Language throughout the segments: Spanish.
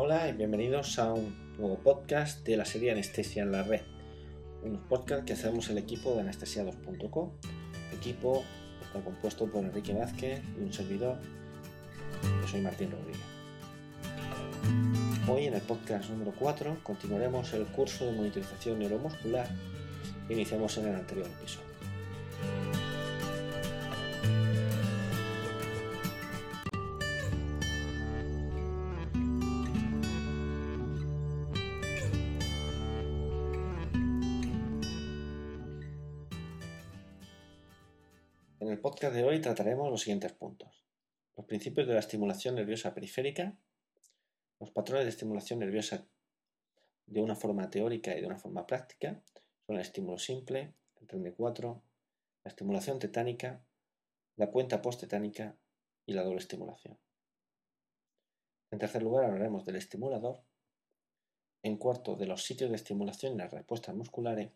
Hola y bienvenidos a un nuevo podcast de la serie Anestesia en la Red. Unos podcasts que hacemos el equipo de anestesiados.com. Equipo está compuesto por Enrique Vázquez y un servidor. Yo soy Martín Rodríguez. Hoy en el podcast número 4 continuaremos el curso de monitorización neuromuscular que iniciamos en el anterior episodio. Trataremos los siguientes puntos. Los principios de la estimulación nerviosa periférica, los patrones de estimulación nerviosa de una forma teórica y de una forma práctica, son el estímulo simple, el tren de 4, la estimulación tetánica, la cuenta post-tetánica y la doble estimulación. En tercer lugar hablaremos del estimulador. En cuarto, de los sitios de estimulación y las respuestas musculares.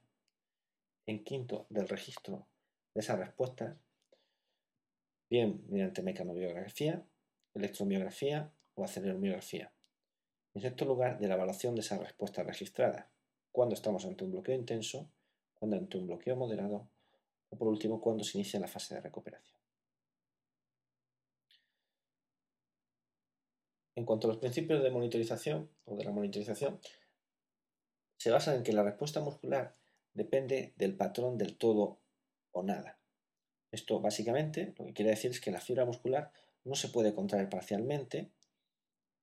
En quinto, del registro de esas respuestas bien mediante mecanobiografía, electromiografía o aceleromiografía. En sexto lugar, de la evaluación de esas respuestas registradas, cuando estamos ante un bloqueo intenso, cuando ante un bloqueo moderado o por último cuando se inicia la fase de recuperación. En cuanto a los principios de monitorización o de la monitorización, se basan en que la respuesta muscular depende del patrón del todo o nada. Esto básicamente lo que quiere decir es que la fibra muscular no se puede contraer parcialmente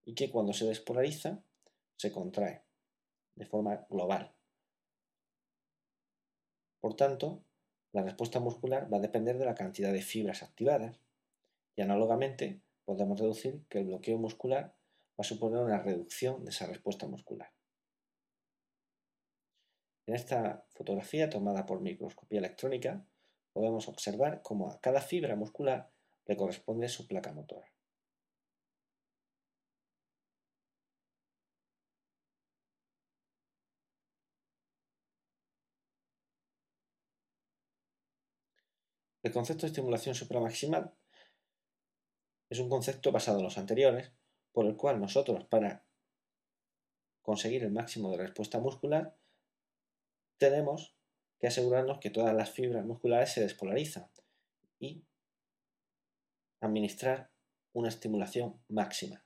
y que cuando se despolariza se contrae de forma global. Por tanto, la respuesta muscular va a depender de la cantidad de fibras activadas y análogamente podemos deducir que el bloqueo muscular va a suponer una reducción de esa respuesta muscular. En esta fotografía tomada por microscopía electrónica podemos observar cómo a cada fibra muscular le corresponde su placa motora. El concepto de estimulación supramaximal es un concepto basado en los anteriores, por el cual nosotros para conseguir el máximo de respuesta muscular tenemos que asegurarnos que todas las fibras musculares se despolarizan y administrar una estimulación máxima.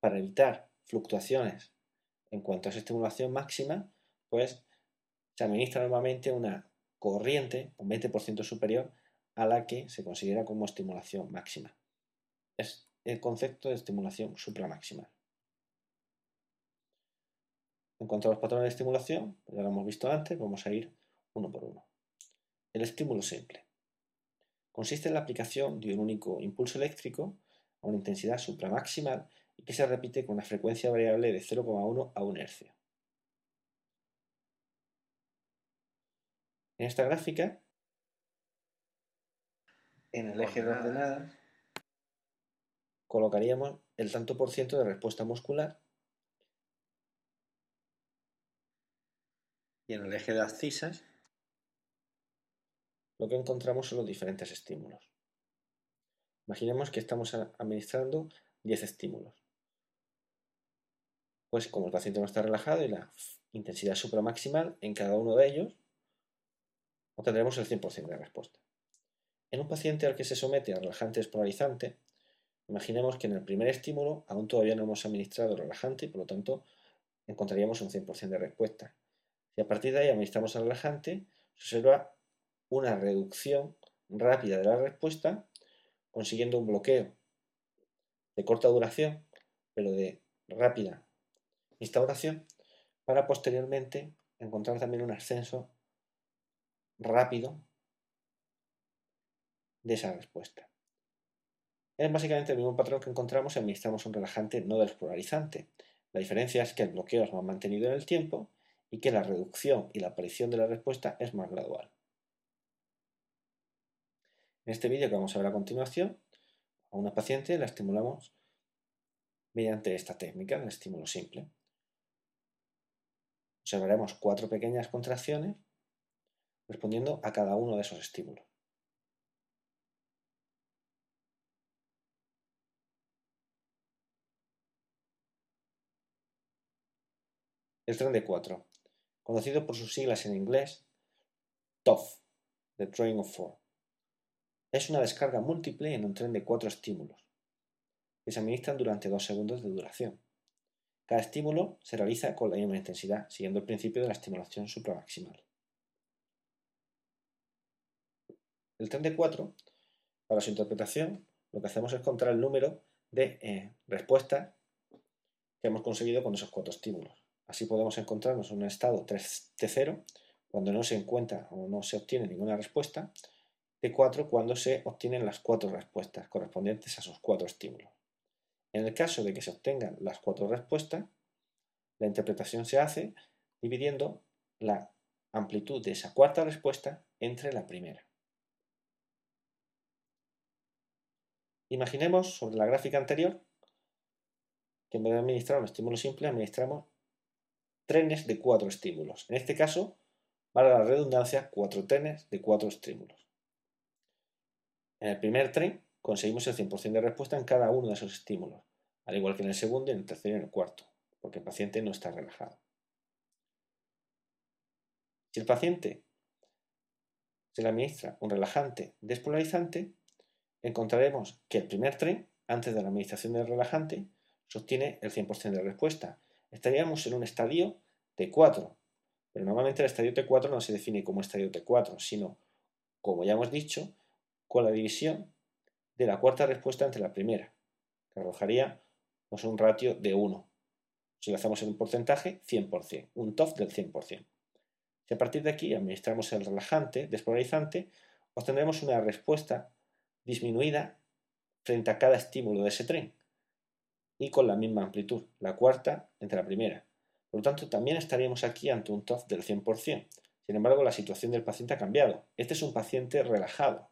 Para evitar fluctuaciones en cuanto a esa estimulación máxima, pues se administra normalmente una corriente un 20% superior a la que se considera como estimulación máxima. Es el concepto de estimulación supramaximal. En cuanto a los patrones de estimulación, pues ya lo hemos visto antes, vamos a ir uno por uno. El estímulo simple. Consiste en la aplicación de un único impulso eléctrico a una intensidad supramaximal y que se repite con una frecuencia variable de 0,1 a 1 hercio. En esta gráfica, en el eje de ordenadas, colocaríamos el tanto por ciento de respuesta muscular y en el eje de abscisas lo que encontramos son los diferentes estímulos. Imaginemos que estamos administrando 10 estímulos. Pues como el paciente no está relajado y la intensidad supramaximal en cada uno de ellos, obtendremos el 100% de respuesta. En un paciente al que se somete a relajante despolarizante, imaginemos que en el primer estímulo aún todavía no hemos administrado relajante y por lo tanto encontraríamos un 100% de respuesta. Si a partir de ahí administramos el relajante, se observa una reducción rápida de la respuesta, consiguiendo un bloqueo de corta duración, pero de rápida instauración, para posteriormente encontrar también un ascenso rápido de esa respuesta. Es básicamente el mismo patrón que encontramos si administramos un relajante no despolarizante. La diferencia es que el bloqueo es más mantenido en el tiempo y que la reducción y la aparición de la respuesta es más gradual. En este vídeo que vamos a ver a continuación, a una paciente la estimulamos mediante esta técnica del estímulo simple. Observaremos cuatro pequeñas contracciones respondiendo a cada uno de esos estímulos. El tren de 4, conocido por sus siglas en inglés TOF, The Train of Four. Es una descarga múltiple en un tren de cuatro estímulos, que se administran durante dos segundos de duración. Cada estímulo se realiza con la misma intensidad, siguiendo el principio de la estimulación supramaximal. El tren de 4, para su interpretación, lo que hacemos es contar el número de eh, respuestas que hemos conseguido con esos cuatro estímulos. Así podemos encontrarnos en un estado 3T0 cuando no se encuentra o no se obtiene ninguna respuesta, T4 cuando se obtienen las cuatro respuestas correspondientes a esos cuatro estímulos. En el caso de que se obtengan las cuatro respuestas, la interpretación se hace dividiendo la amplitud de esa cuarta respuesta entre la primera. Imaginemos sobre la gráfica anterior que en vez de administrar un estímulo simple, administramos trenes de cuatro estímulos. En este caso, para la redundancia, cuatro trenes de cuatro estímulos. En el primer tren conseguimos el 100% de respuesta en cada uno de esos estímulos, al igual que en el segundo, en el tercero y en el cuarto, porque el paciente no está relajado. Si el paciente se le administra un relajante despolarizante, encontraremos que el primer tren, antes de la administración del relajante, sostiene el 100% de respuesta. Estaríamos en un estadio T4, pero normalmente el estadio T4 no se define como estadio T4, sino, como ya hemos dicho, con la división de la cuarta respuesta entre la primera, que arrojaría pues, un ratio de 1. Si lo hacemos en un porcentaje, 100%, un TOF del 100%. Si a partir de aquí administramos el relajante despolarizante, obtendremos una respuesta disminuida frente a cada estímulo de ese tren y con la misma amplitud, la cuarta entre la primera. Por lo tanto, también estaríamos aquí ante un TOF del 100%. Sin embargo, la situación del paciente ha cambiado. Este es un paciente relajado.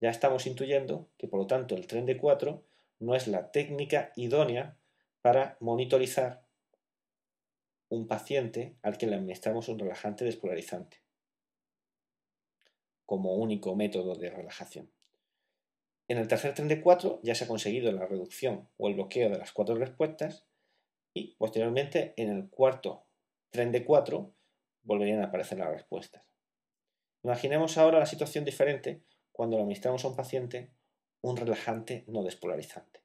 Ya estamos intuyendo que, por lo tanto, el tren de 4 no es la técnica idónea para monitorizar un paciente al que le administramos un relajante despolarizante como único método de relajación. En el tercer tren de 4 ya se ha conseguido la reducción o el bloqueo de las cuatro respuestas y posteriormente en el cuarto tren de 4 volverían a aparecer las respuestas. Imaginemos ahora la situación diferente cuando le administramos a un paciente un relajante no despolarizante.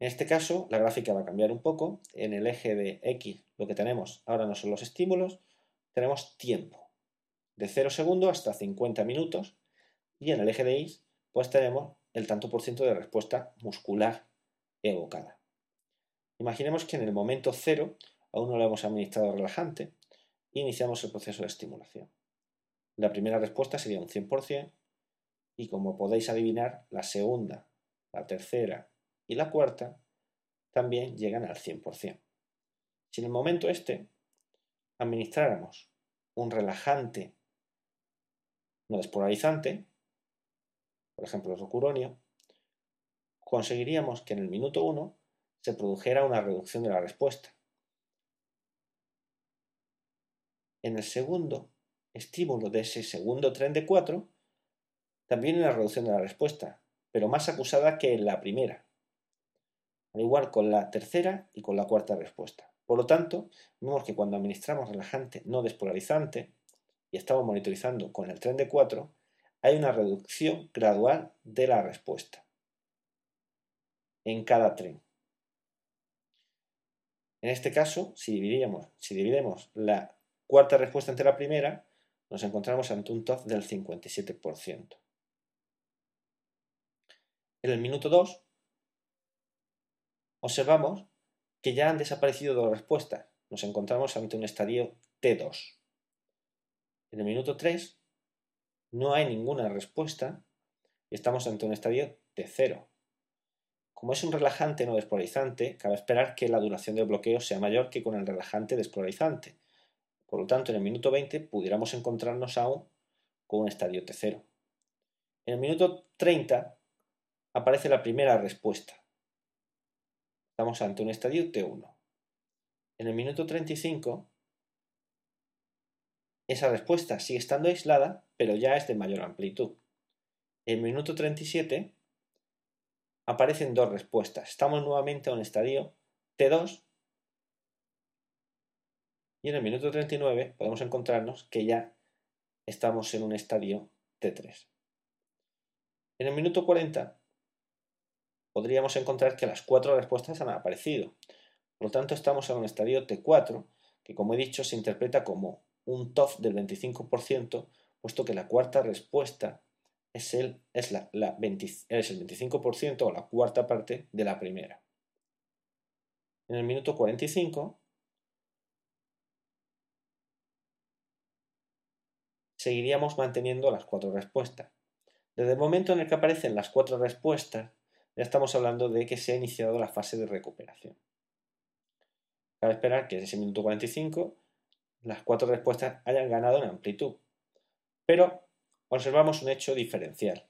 En este caso, la gráfica va a cambiar un poco. En el eje de X lo que tenemos ahora no son los estímulos, tenemos tiempo. De 0 segundos hasta 50 minutos y en el eje de Y pues tenemos el tanto por ciento de respuesta muscular evocada. Imaginemos que en el momento cero aún no le hemos administrado relajante iniciamos el proceso de estimulación. La primera respuesta sería un 100% y como podéis adivinar, la segunda, la tercera y la cuarta también llegan al 100%. Si en el momento este administráramos un relajante no despolarizante, por ejemplo el rocuronio, conseguiríamos que en el minuto 1 se produjera una reducción de la respuesta. En el segundo estímulo de ese segundo tren de 4, también una reducción de la respuesta, pero más acusada que en la primera. Al igual con la tercera y con la cuarta respuesta. Por lo tanto, vemos que cuando administramos relajante no despolarizante y estamos monitorizando con el tren de 4, hay una reducción gradual de la respuesta en cada tren. En este caso, si, dividimos la cuarta respuesta entre la primera, nos encontramos ante un TOF del 57%. En el minuto 2, observamos que ya han desaparecido dos respuestas. Nos encontramos ante un estadio T2. En el minuto 3, no hay ninguna respuesta y estamos ante un estadio de cero. Como es un relajante no despolarizante, cabe esperar que la duración del bloqueo sea mayor que con el relajante despolarizante. Por lo tanto, en el minuto 20 pudiéramos encontrarnos aún con un estadio T0. En el minuto 30 aparece la primera respuesta. Estamos ante un estadio T1. En el minuto 35 esa respuesta sigue estando aislada, pero ya es de mayor amplitud. En el minuto 37 aparecen dos respuestas. Estamos nuevamente a un estadio T2 Y en el minuto 39 podemos encontrarnos que ya estamos en un estadio T3. En el minuto 40 podríamos encontrar que las cuatro respuestas han aparecido. Por lo tanto, estamos en un estadio T4, que como he dicho se interpreta como un TOF del 25%, puesto que la cuarta respuesta es el, es la, es el 25% o la cuarta parte de la primera. En el minuto 45 seguiríamos manteniendo las cuatro respuestas. Desde el momento en el que aparecen las cuatro respuestas, ya estamos hablando de que se ha iniciado la fase de recuperación. Cabe esperar que en ese minuto 45 las cuatro respuestas hayan ganado en amplitud. Pero observamos un hecho diferencial,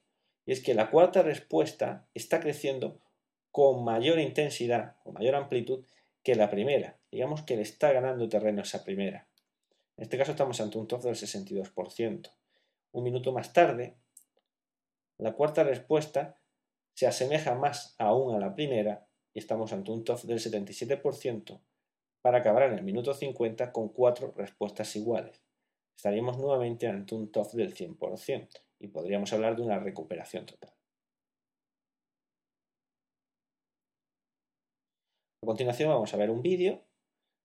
y es que la cuarta respuesta está creciendo con mayor intensidad, con mayor amplitud que la primera. Digamos que le está ganando terreno esa primera. En este caso estamos ante un top del 62%. Un minuto más tarde, la cuarta respuesta se asemeja más aún a la primera y estamos ante un top del 77% para acabar en el minuto 50 con cuatro respuestas iguales. Estaríamos nuevamente ante un top del 100% y podríamos hablar de una recuperación total. A continuación vamos a ver un vídeo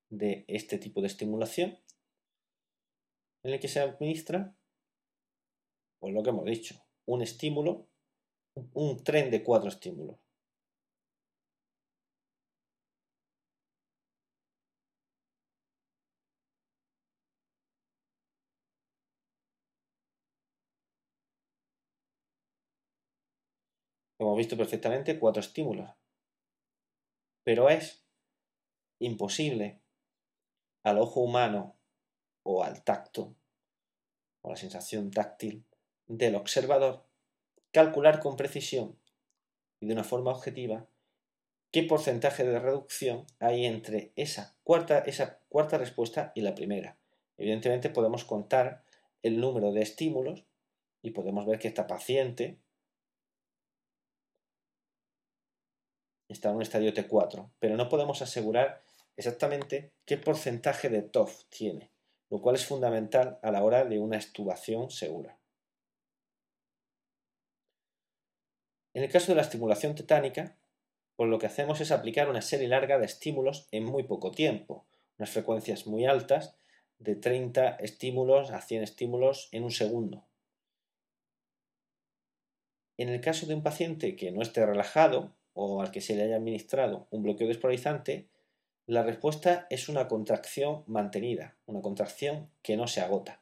de este tipo de estimulación en el que se administra, pues lo que hemos dicho, un estímulo, un tren de cuatro estímulos. Hemos visto perfectamente cuatro estímulos. Pero es imposible al ojo humano o al tacto o la sensación táctil del observador calcular con precisión y de una forma objetiva qué porcentaje de reducción hay entre esa cuarta, esa cuarta respuesta y la primera. Evidentemente podemos contar el número de estímulos y podemos ver que esta paciente está en un estadio T4, pero no podemos asegurar exactamente qué porcentaje de TOF tiene, lo cual es fundamental a la hora de una estubación segura. En el caso de la estimulación tetánica, pues lo que hacemos es aplicar una serie larga de estímulos en muy poco tiempo, unas frecuencias muy altas, de 30 estímulos a 100 estímulos en un segundo. En el caso de un paciente que no esté relajado o al que se le haya administrado un bloqueo despolarizante, la respuesta es una contracción mantenida, una contracción que no se agota.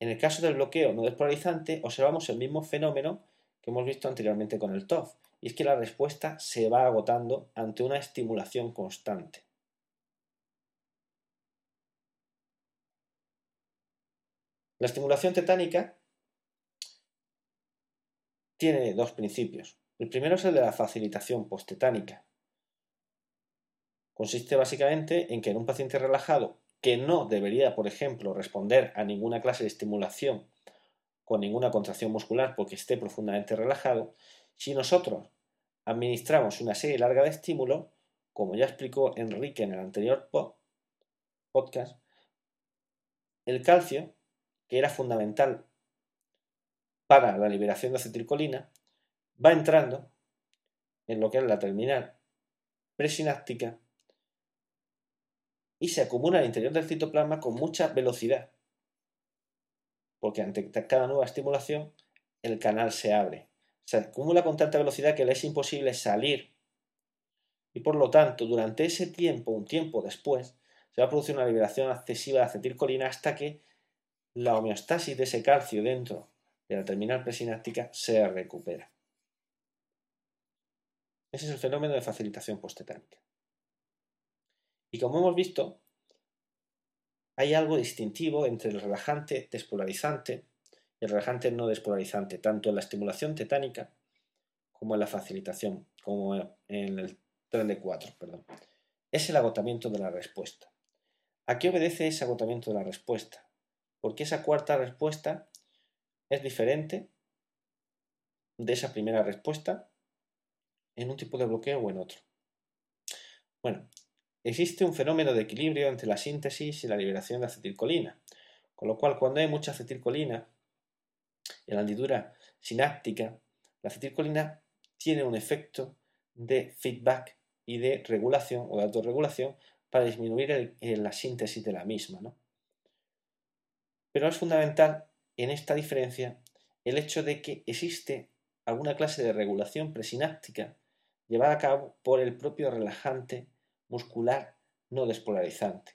En el caso del bloqueo no despolarizante, observamos el mismo fenómeno que hemos visto anteriormente con el TOF, y es que la respuesta se va agotando ante una estimulación constante. La estimulación tetánica tiene dos principios. El primero es el de la facilitación postetánica. Consiste básicamente en que en un paciente relajado que no debería, por ejemplo, responder a ninguna clase de estimulación con ninguna contracción muscular porque esté profundamente relajado, si nosotros administramos una serie larga de estímulos, como ya explicó Enrique en el anterior podcast, el calcio, que era fundamental para la liberación de acetilcolina, va entrando en lo que es la terminal presináptica y se acumula al interior del citoplasma con mucha velocidad porque ante cada nueva estimulación el canal se abre. Se acumula con tanta velocidad que le es imposible salir y por lo tanto durante ese tiempo, un tiempo después, se va a producir una liberación excesiva de acetilcolina hasta que la homeostasis de ese calcio dentro de la terminal presináptica se recupera. Ese es el fenómeno de facilitación postetánica. Y como hemos visto, hay algo distintivo entre el relajante despolarizante y el relajante no despolarizante, tanto en la estimulación tetánica como en la facilitación, como en el tren de 4, perdón. Es el agotamiento de la respuesta. ¿A qué obedece ese agotamiento de la respuesta? Porque esa cuarta respuesta es diferente de esa primera respuesta en un tipo de bloqueo o en otro. Bueno, existe un fenómeno de equilibrio entre la síntesis y la liberación de acetilcolina, con lo cual cuando hay mucha acetilcolina en la hendidura sináptica, la acetilcolina tiene un efecto de feedback y de regulación o de autorregulación para disminuir la síntesis de la misma. Pero es fundamental en esta diferencia el hecho de que existe alguna clase de regulación presináptica llevada a cabo por el propio relajante muscular no despolarizante,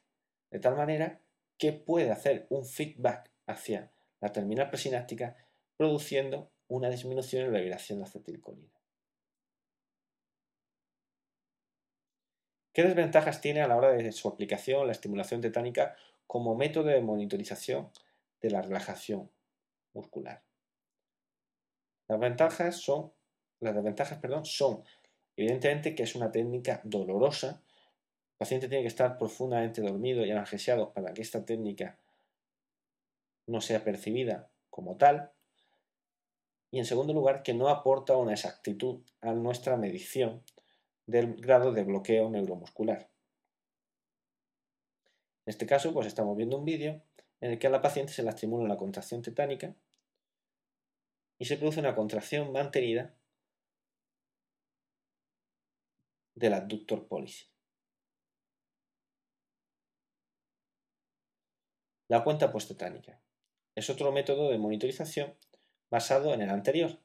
de tal manera que puede hacer un feedback hacia la terminal presináptica produciendo una disminución en la vibración de acetilcolina. ¿Qué desventajas tiene a la hora de su aplicación la estimulación tetánica como método de monitorización de la relajación muscular? Las ventajas son, las desventajas, perdón, son evidentemente que es una técnica dolorosa. El paciente tiene que estar profundamente dormido y analgesiado para que esta técnica no sea percibida como tal. Y en segundo lugar, que no aporta una exactitud a nuestra medición del grado de bloqueo neuromuscular. En este caso, pues estamos viendo un vídeo en el que a la paciente se la estimula la contracción tetánica y se produce una contracción mantenida del adductor pólisis. La cuenta postetánica es otro método de monitorización basado en el anterior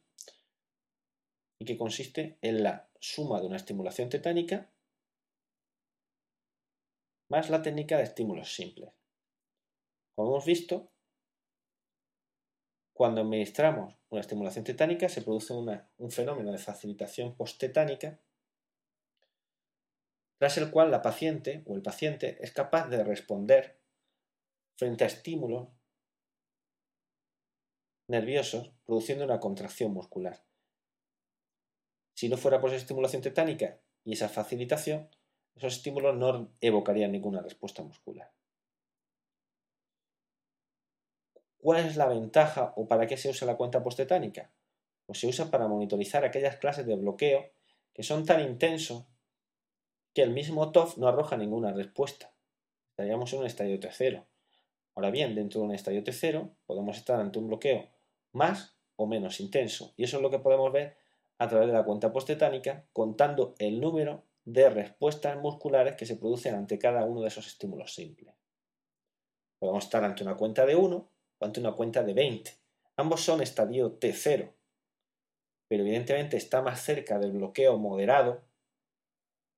y que consiste en la suma de una estimulación tetánica más la técnica de estímulos simples. Como hemos visto, cuando administramos una estimulación tetánica se produce un fenómeno de facilitación posttetánica tras el cual la paciente o el paciente es capaz de responder frente a estímulos nerviosos produciendo una contracción muscular. Si no fuera por esa estimulación tetánica y esa facilitación, esos estímulos no evocarían ninguna respuesta muscular. ¿Cuál es la ventaja o para qué se usa la cuenta postetánica? Pues se usa para monitorizar aquellas clases de bloqueo que son tan intensos que el mismo TOF no arroja ninguna respuesta. Estaríamos en un estadio T0. Ahora bien, dentro de un estadio T0 podemos estar ante un bloqueo más o menos intenso. Y eso es lo que podemos ver a través de la cuenta postetánica, contando el número de respuestas musculares que se producen ante cada uno de esos estímulos simples. Podemos estar ante una cuenta de 1 o ante una cuenta de 20. Ambos son estadio T0, pero evidentemente está más cerca del bloqueo moderado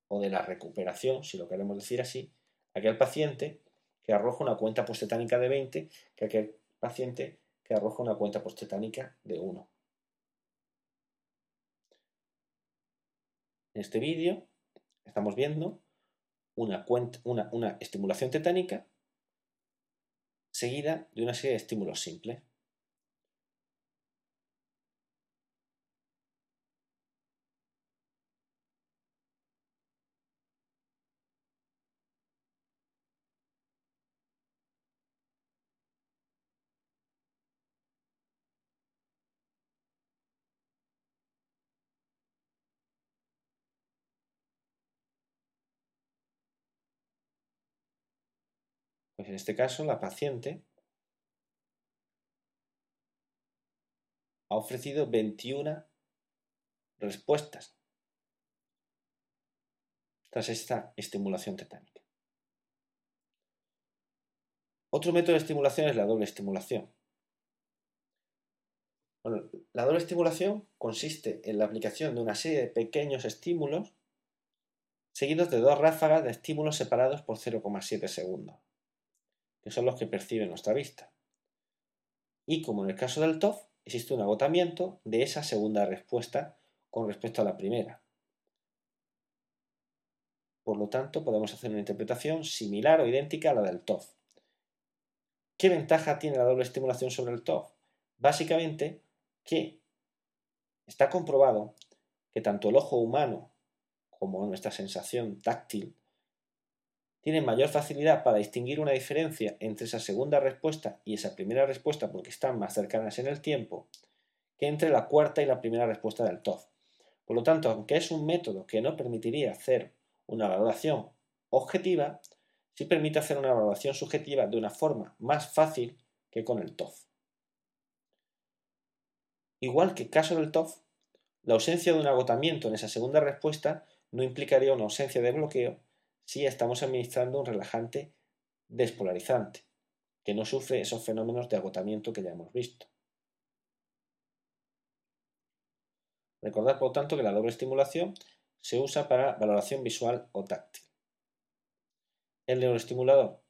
o de la recuperación, si lo queremos decir así, aquel paciente que arroja una cuenta postetánica de 20 que aquel paciente que arroja una cuenta postetánica de 1. En este vídeo estamos viendo una, una estimulación tetánica seguida de una serie de estímulos simples. Pues en este caso la paciente ha ofrecido 21 respuestas tras esta estimulación tetánica. Otro método de estimulación es la doble estimulación. la doble estimulación consiste en la aplicación de una serie de pequeños estímulos seguidos de dos ráfagas de estímulos separados por 0,7 segundos que son los que percibe nuestra vista. Y como en el caso del TOF, existe un agotamiento de esa segunda respuesta con respecto a la primera. Por lo tanto, podemos hacer una interpretación similar o idéntica a la del TOF. ¿Qué ventaja tiene la doble estimulación sobre el TOF? Básicamente que está comprobado que tanto el ojo humano como nuestra sensación táctil tienen mayor facilidad para distinguir una diferencia entre esa segunda respuesta y esa primera respuesta porque están más cercanas en el tiempo que entre la cuarta y la primera respuesta del TOF. Por lo tanto, aunque es un método que no permitiría hacer una valoración objetiva sí permite hacer una evaluación subjetiva de una forma más fácil que con el TOF. Igual que el caso del TOF, la ausencia de un agotamiento en esa segunda respuesta no implicaría una ausencia de bloqueo si estamos administrando un relajante despolarizante, que no sufre esos fenómenos de agotamiento que ya hemos visto. Recordad, por tanto, que la doble estimulación se usa para valoración visual o táctil. El neuroestimulador.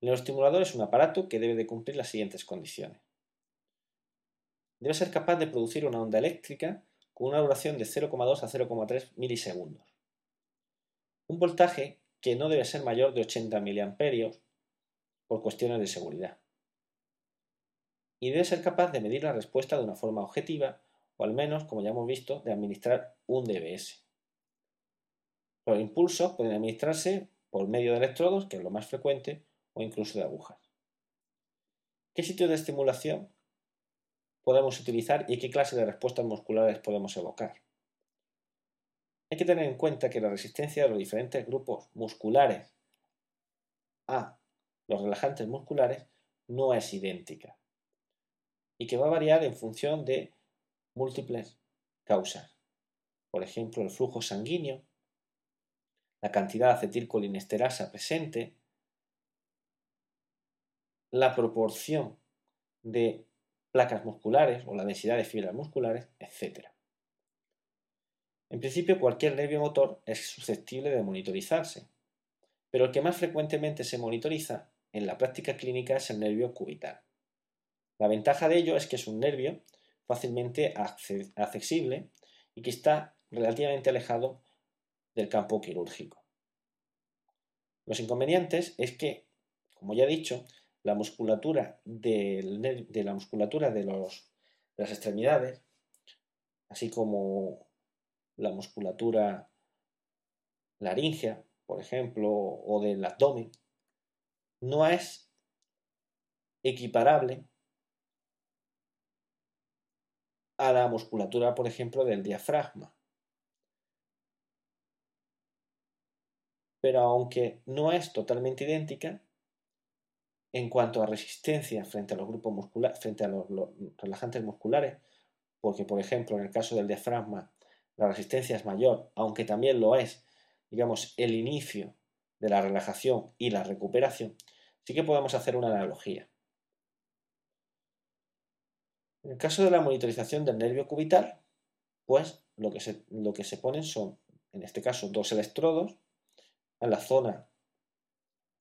El neuroestimulador es un aparato que debe de cumplir las siguientes condiciones. Debe ser capaz de producir una onda eléctrica con una duración de 0,2 a 0,3 milisegundos. Un voltaje que no debe ser mayor de 80 mA por cuestiones de seguridad. Y debe ser capaz de medir la respuesta de una forma objetiva o al menos, como ya hemos visto, de administrar un DBS. Los impulsos pueden administrarse por medio de electrodos, que es lo más frecuente, o incluso de agujas. ¿Qué sitios de estimulación podemos utilizar y qué clase de respuestas musculares podemos evocar? Hay que tener en cuenta que la resistencia de los diferentes grupos musculares a los relajantes musculares no es idéntica y que va a variar en función de múltiples causas. Por ejemplo, el flujo sanguíneo, la cantidad de acetilcolinesterasa presente, la proporción de placas musculares o la densidad de fibras musculares, etc. En principio, cualquier nervio motor es susceptible de monitorizarse, pero el que más frecuentemente se monitoriza en la práctica clínica es el nervio cubital. La ventaja de ello es que es un nervio fácilmente accesible y que está relativamente alejado del campo quirúrgico. Los inconvenientes es que, como ya he dicho, la musculatura de, la musculatura de, los, de las extremidades, así como la musculatura laringea, por ejemplo, o del abdomen, no es equiparable a la musculatura, por ejemplo, del diafragma. Pero aunque no es totalmente idéntica, en cuanto a resistencia frente a los grupos musculares, frente a los, relajantes musculares, porque por ejemplo en el caso del diafragma la resistencia es mayor, aunque también lo es, digamos, el inicio de la relajación y la recuperación, sí que podemos hacer una analogía. En el caso de la monitorización del nervio cubital, pues lo que se, lo que se ponen son, en este caso, dos electrodos en la zona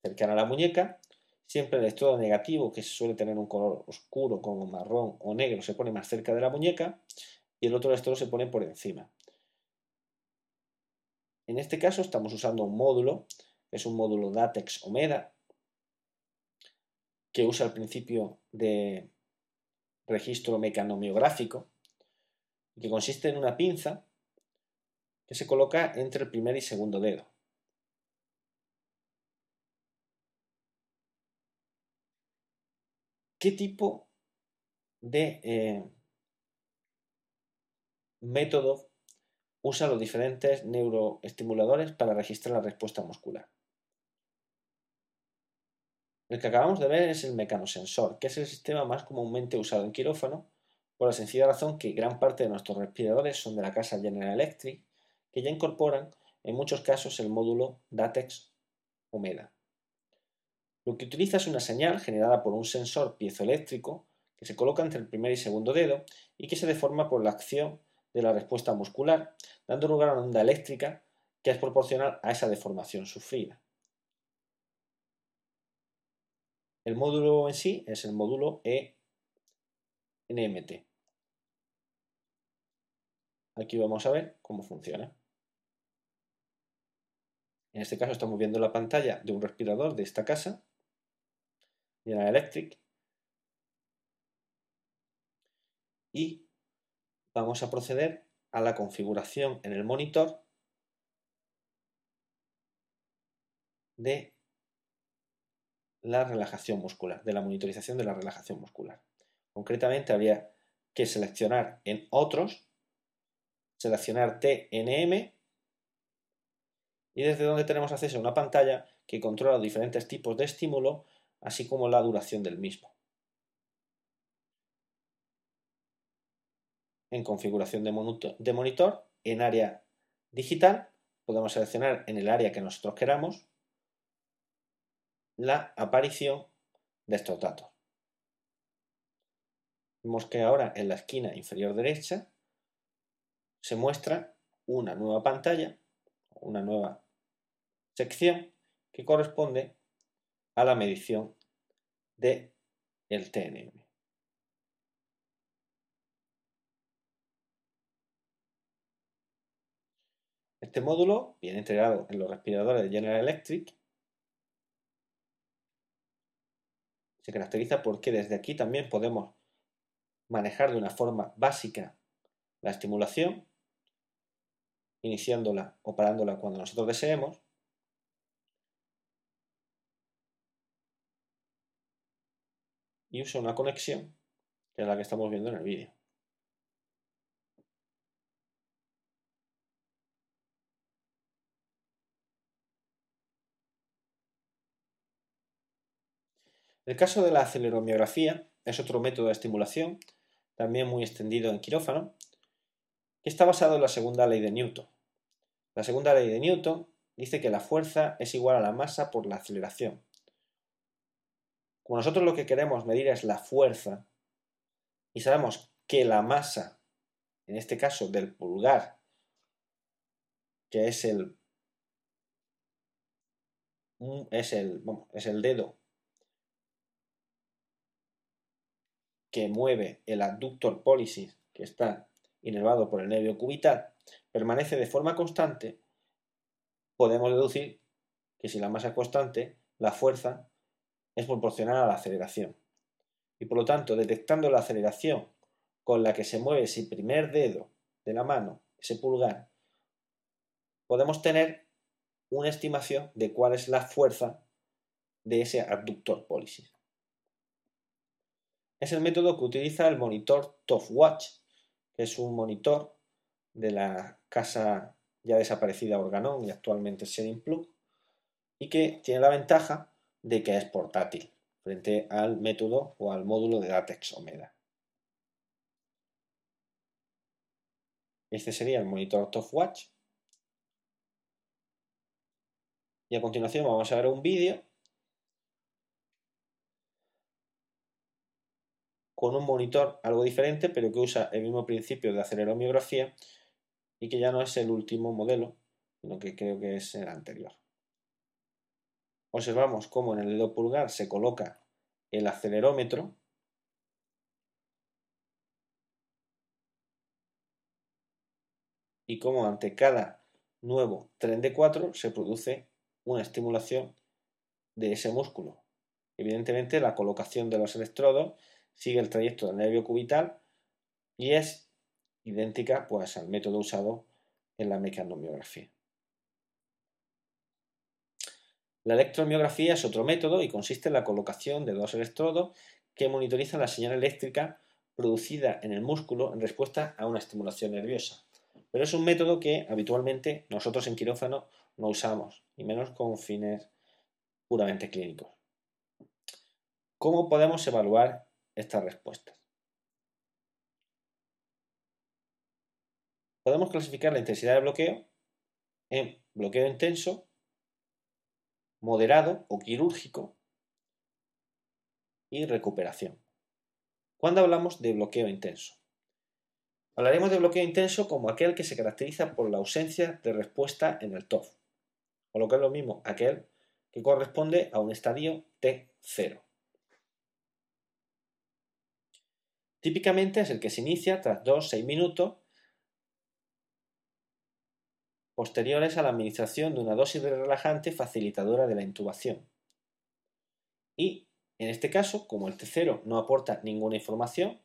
cercana a la muñeca. Siempre el electrodo negativo, que suele tener un color oscuro como marrón o negro, se pone más cerca de la muñeca y el otro electrodo se pone por encima. En este caso estamos usando un módulo, es un módulo Datex Omeda, que usa el principio de registro mecanomiográfico, que consiste en una pinza que se coloca entre el primer y segundo dedo. ¿Qué tipo de eh, método usan los diferentes neuroestimuladores para registrar la respuesta muscular? El que acabamos de ver es el mecanosensor, que es el sistema más comúnmente usado en quirófano, por la sencilla razón que gran parte de nuestros respiradores son de la casa General Electric, que ya incorporan en muchos casos el módulo Datex Humeda. Lo que utiliza es una señal generada por un sensor piezoeléctrico que se coloca entre el primer y segundo dedo y que se deforma por la acción de la respuesta muscular, dando lugar a una onda eléctrica que es proporcional a esa deformación sufrida. El módulo en sí es el módulo ENMT. Aquí vamos a ver cómo funciona. En este caso estamos viendo la pantalla de un respirador de esta casa, General Electric, y vamos a proceder a la configuración en el monitor de la relajación muscular, de la monitorización de la relajación muscular. Concretamente habría que seleccionar en otros, seleccionar TNM y desde donde tenemos acceso a una pantalla que controla diferentes tipos de estímulo, así como la duración del mismo. En configuración de monitor, en área digital, podemos seleccionar en el área que nosotros queramos la aparición de estos datos. Vemos que ahora en la esquina inferior derecha se muestra una nueva pantalla, una nueva sección que corresponde a la medición de el TNM. Este módulo viene integrado en los respiradores de General Electric. Se caracteriza porque desde aquí también podemos manejar de una forma básica la estimulación, iniciándola o parándola cuando nosotros deseemos. Y usa una conexión, que es la que estamos viendo en el vídeo. El caso de la aceleromiografía es otro método de estimulación, también muy extendido en quirófano, que está basado en la segunda ley de Newton. La segunda ley de Newton dice que la fuerza es igual a la masa por la aceleración. Como nosotros lo que queremos medir es la fuerza, y sabemos que la masa, en este caso del pulgar, que es el, es el, es el dedo que mueve el adductor pólisis que está inervado por el nervio cubital permanece de forma constante, podemos deducir que si la masa es constante, la fuerza es proporcional a la aceleración. Y por lo tanto, detectando la aceleración con la que se mueve ese primer dedo de la mano, ese pulgar, podemos tener una estimación de cuál es la fuerza de ese adductor pólisis es el método que utiliza el monitor TOFWatch, que es un monitor de la casa ya desaparecida Organon y actualmente Setting Plug, y que tiene la ventaja de que es portátil frente al método o al módulo de Datex Omega. Este sería el monitor TOFWatch. Y a continuación vamos a ver un vídeo con un monitor algo diferente, pero que usa el mismo principio de aceleromiografía y que ya no es el último modelo, sino que creo que es el anterior. Observamos cómo en el dedo pulgar se coloca el acelerómetro y cómo ante cada nuevo tren de 4 se produce una estimulación de ese músculo. Evidentemente la colocación de los electrodos sigue el trayecto del nervio cubital y es idéntica pues, al método usado en la mecanomiografía. La electromiografía es otro método y consiste en la colocación de dos electrodos que monitorizan la señal eléctrica producida en el músculo en respuesta a una estimulación nerviosa. Pero es un método que habitualmente nosotros en quirófano no usamos, y menos con fines puramente clínicos. ¿Cómo podemos evaluar estas respuestas. Podemos clasificar la intensidad de bloqueo en bloqueo intenso, moderado o quirúrgico y recuperación. ¿Cuándo hablamos de bloqueo intenso? Hablaremos de bloqueo intenso como aquel que se caracteriza por la ausencia de respuesta en el TOF, o lo que es lo mismo, aquel que corresponde a un estadio T0. Típicamente es el que se inicia tras 2-6 minutos posteriores a la administración de una dosis de relajante facilitadora de la intubación. Y, en este caso, como el T0 no aporta ninguna información,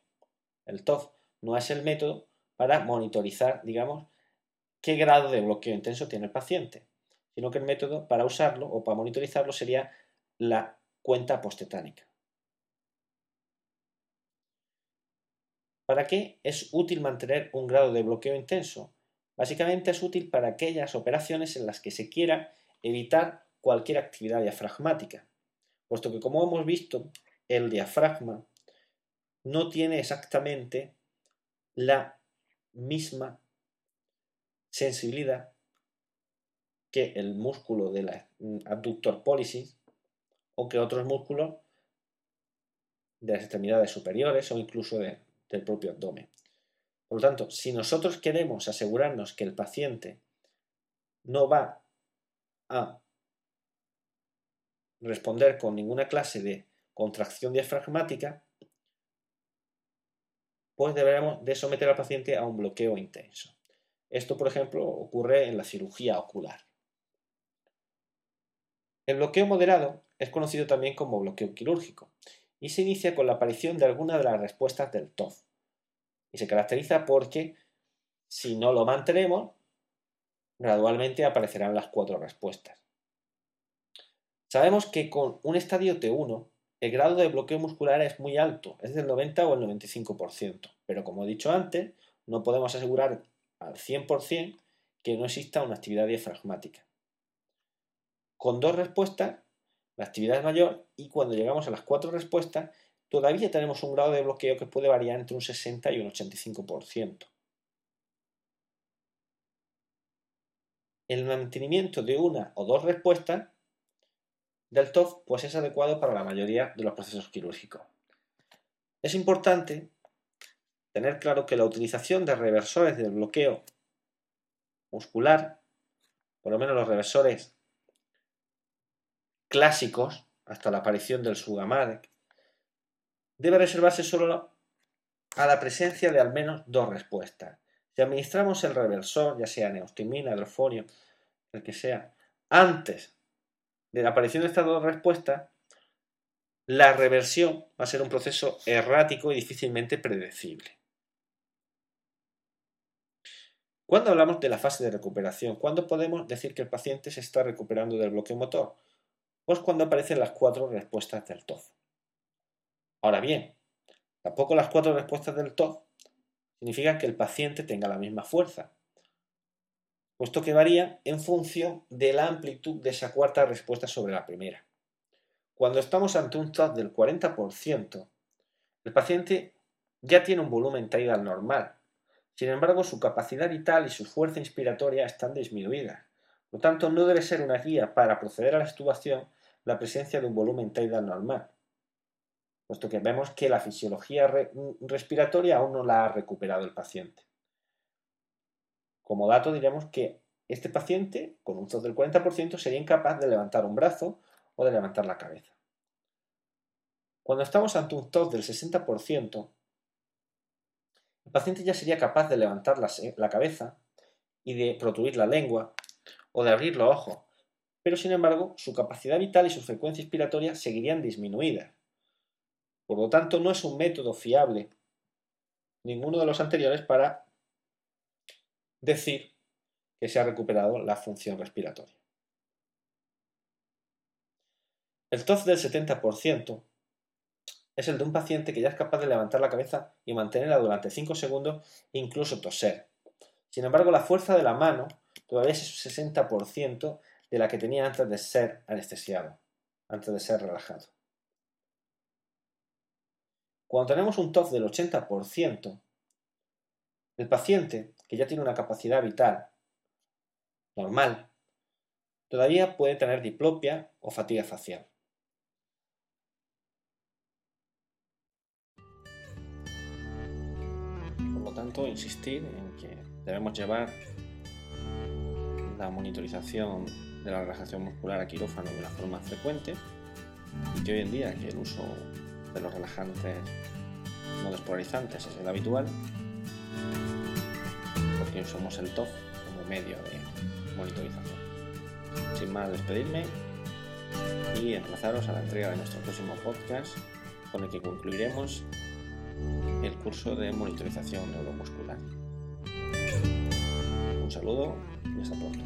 el TOF no es el método para monitorizar, digamos, qué grado de bloqueo intenso tiene el paciente, sino que el método para usarlo o para monitorizarlo sería la cuenta postetánica. ¿Para qué es útil mantener un grado de bloqueo intenso? Básicamente es útil para aquellas operaciones en las que se quiera evitar cualquier actividad diafragmática, puesto que como hemos visto, el diafragma no tiene exactamente la misma sensibilidad que el músculo del abductor pólisis o que otros músculos de las extremidades superiores o incluso del propio abdomen. Por lo tanto, si nosotros queremos asegurarnos que el paciente no va a responder con ninguna clase de contracción diafragmática, pues deberemos de someter al paciente a un bloqueo intenso. Esto, por ejemplo, ocurre en la cirugía ocular. El bloqueo moderado es conocido también como bloqueo quirúrgico y se inicia con la aparición de alguna de las respuestas del TOF. Y se caracteriza porque, si no lo mantenemos, gradualmente aparecerán las cuatro respuestas. Sabemos que con un estadio T1 el grado de bloqueo muscular es muy alto, es del 90 o el 95%, pero como he dicho antes, no podemos asegurar al 100% que no exista una actividad diafragmática. Con dos respuestas, la actividad es mayor y cuando llegamos a las cuatro respuestas, todavía tenemos un grado de bloqueo que puede variar entre un 60 y un 85%. El mantenimiento de una o dos respuestas del TOF pues es adecuado para la mayoría de los procesos quirúrgicos. Es importante tener claro que la utilización de reversores del bloqueo muscular, por lo menos los reversores clásicos, hasta la aparición del Sugamarek, debe reservarse solo a la presencia de al menos dos respuestas. Si administramos el reversor, ya sea neostimina, hidrofonio, el que sea, antes de la aparición de estas dos respuestas, la reversión va a ser un proceso errático y difícilmente predecible. ¿Cuándo hablamos de la fase de recuperación? ¿Cuándo podemos decir que el paciente se está recuperando del bloqueo motor? Pues cuando aparecen las cuatro respuestas del TOF. Ahora bien, tampoco las cuatro respuestas del TOF significan que el paciente tenga la misma fuerza, puesto que varía en función de la amplitud de esa cuarta respuesta sobre la primera. Cuando estamos ante un TOF del 40%, el paciente ya tiene un volumen tidal normal, sin embargo, su capacidad vital y su fuerza inspiratoria están disminuidas. Por lo tanto, no debe ser una guía para proceder a la extubación la presencia de un volumen tidal normal, puesto que vemos que la fisiología respiratoria aún no la ha recuperado el paciente. Como dato diremos que este paciente, con un TOF del 40%, sería incapaz de levantar un brazo o de levantar la cabeza. Cuando estamos ante un TOF del 60%, el paciente ya sería capaz de levantar la, cabeza y de protruir la lengua de abrir los ojos, pero sin embargo su capacidad vital y su frecuencia inspiratoria seguirían disminuidas. Por lo tanto, no es un método fiable ninguno de los anteriores para decir que se ha recuperado la función respiratoria. El TOF del 70% es el de un paciente que ya es capaz de levantar la cabeza y mantenerla durante 5 segundos incluso toser. Sin embargo, la fuerza de la mano todavía es un 60% de la que tenía antes de ser anestesiado, antes de ser relajado. Cuando tenemos un TOF del 80%, el paciente, que ya tiene una capacidad vital normal, todavía puede tener diplopia o fatiga facial. tanto, insistir en que debemos llevar la monitorización de la relajación muscular a quirófano de una forma frecuente y que hoy en día que el uso de los relajantes no despolarizantes es el habitual porque usamos el TOF como medio de monitorización. Sin más, despedirme y emplazaros a la entrega de nuestro próximo podcast con el que concluiremos el curso de monitorización neuromuscular saludo y hasta pronto.